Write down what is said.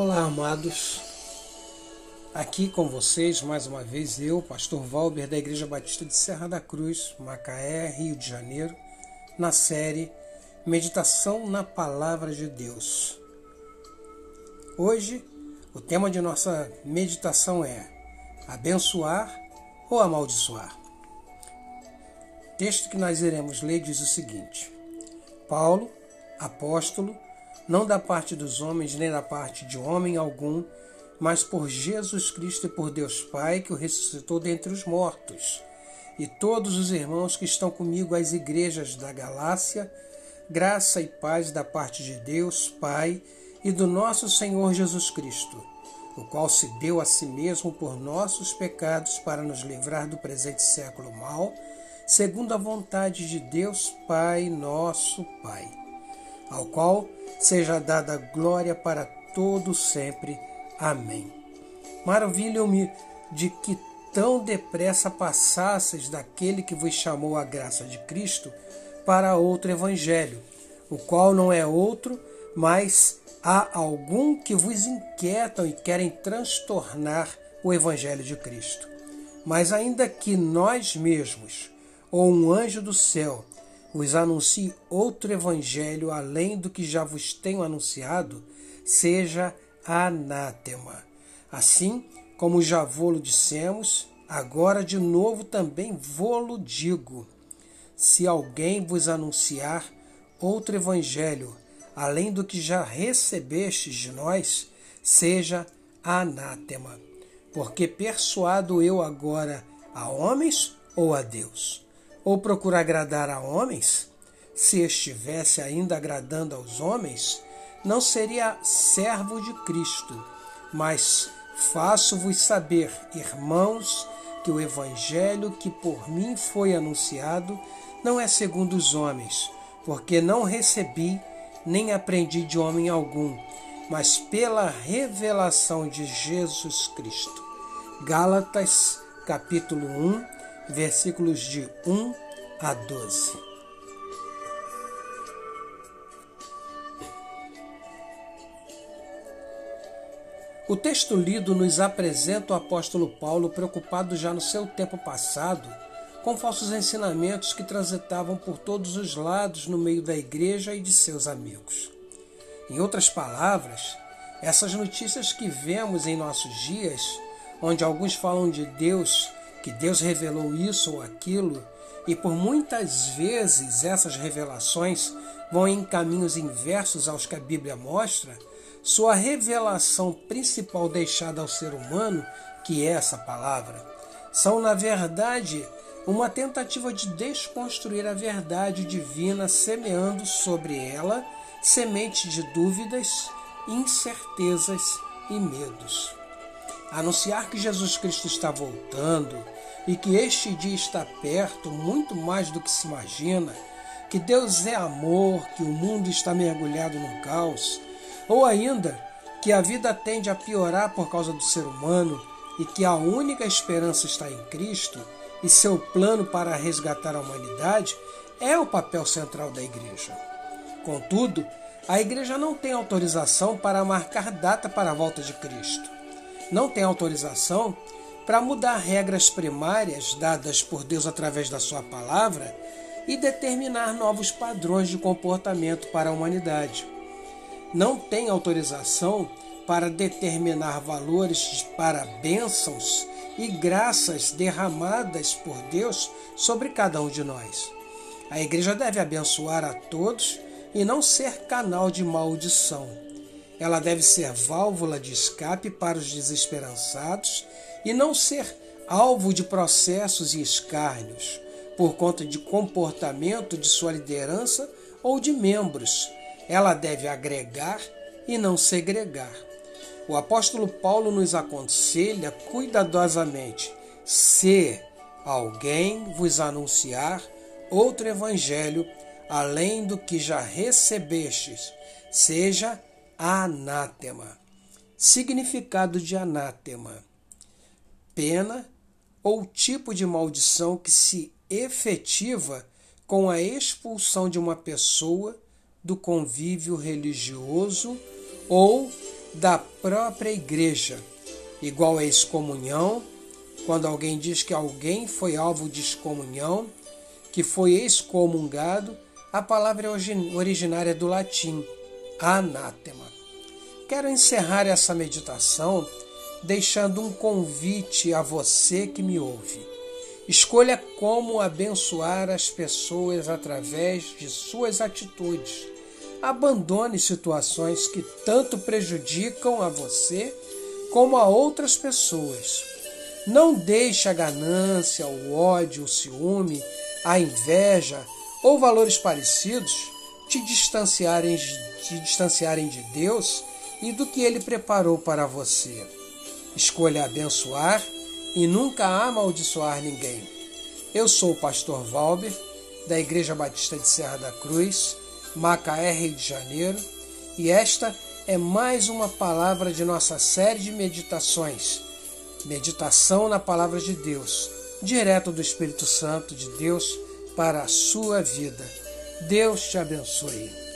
Olá, amados. Aqui com vocês, mais uma vez, eu, Pastor Valber, da Igreja Batista de Serra da Cruz, Macaé, Rio de Janeiro, na série Meditação na Palavra de Deus. Hoje, o tema de nossa meditação é Abençoar ou Amaldiçoar? O texto que nós iremos ler diz o seguinte: Paulo, apóstolo, não da parte dos homens, nem da parte de homem algum, mas por Jesus Cristo e por Deus Pai, que o ressuscitou dentre os mortos. E todos os irmãos que estão comigo às igrejas da Galácia, graça e paz da parte de Deus Pai e do nosso Senhor Jesus Cristo, o qual se deu a si mesmo por nossos pecados para nos livrar do presente século mal, segundo a vontade de Deus Pai, nosso Pai ao qual seja dada glória para todo sempre. Amém. Maravilho-me de que tão depressa passasseis daquele que vos chamou a graça de Cristo para outro evangelho, o qual não é outro, mas há algum que vos inquietam e querem transtornar o evangelho de Cristo. Mas ainda que nós mesmos, ou um anjo do céu, vos anuncie outro evangelho além do que já vos tenho anunciado, seja anátema. Assim como já vô-lo dissemos, agora de novo também vô-lo digo. Se alguém vos anunciar outro evangelho, além do que já recebestes de nós, seja anátema. Porque persuado eu agora a homens ou a Deus? Ou procura agradar a homens? Se estivesse ainda agradando aos homens, não seria servo de Cristo. Mas faço-vos saber, irmãos, que o evangelho que por mim foi anunciado não é segundo os homens, porque não recebi nem aprendi de homem algum, mas pela revelação de Jesus Cristo. Gálatas, capítulo 1, versículos de 1 a 12. O texto lido nos apresenta o apóstolo Paulo preocupado já no seu tempo passado com falsos ensinamentos que transitavam por todos os lados no meio da igreja e de seus amigos. Em outras palavras, essas notícias que vemos em nossos dias, onde alguns falam de Deus que Deus revelou isso ou aquilo, e por muitas vezes essas revelações vão em caminhos inversos aos que a Bíblia mostra, sua revelação principal deixada ao ser humano, que é essa palavra, são, na verdade, uma tentativa de desconstruir a verdade divina, semeando sobre ela semente de dúvidas, incertezas e medos. Anunciar que Jesus Cristo está voltando, e que este dia está perto muito mais do que se imagina, que Deus é amor, que o mundo está mergulhado no caos, ou ainda que a vida tende a piorar por causa do ser humano e que a única esperança está em Cristo e seu plano para resgatar a humanidade é o papel central da igreja. Contudo, a igreja não tem autorização para marcar data para a volta de Cristo. Não tem autorização para mudar regras primárias dadas por Deus através da Sua palavra e determinar novos padrões de comportamento para a humanidade. Não tem autorização para determinar valores para bênçãos e graças derramadas por Deus sobre cada um de nós. A igreja deve abençoar a todos e não ser canal de maldição. Ela deve ser válvula de escape para os desesperançados e não ser alvo de processos e escárnios por conta de comportamento de sua liderança ou de membros. Ela deve agregar e não segregar. O apóstolo Paulo nos aconselha cuidadosamente: se alguém vos anunciar outro evangelho além do que já recebestes, seja anátema. Significado de anátema: pena ou tipo de maldição que se efetiva com a expulsão de uma pessoa do convívio religioso ou da própria igreja, igual a excomunhão, quando alguém diz que alguém foi alvo de excomunhão, que foi excomungado, a palavra é originária do latim, anátema. Quero encerrar essa meditação deixando um convite a você que me ouve. Escolha como abençoar as pessoas através de suas atitudes. Abandone situações que tanto prejudicam a você como a outras pessoas. Não deixe a ganância, o ódio, o ciúme, a inveja ou valores parecidos te distanciarem, te distanciarem de Deus e do que Ele preparou para você. Escolha abençoar e nunca amaldiçoar ninguém. Eu sou o pastor Valber, da Igreja Batista de Serra da Cruz, Macaé, Rio de Janeiro, e esta é mais uma palavra de nossa série de meditações. Meditação na palavra de Deus, direto do Espírito Santo de Deus para a sua vida. Deus te abençoe.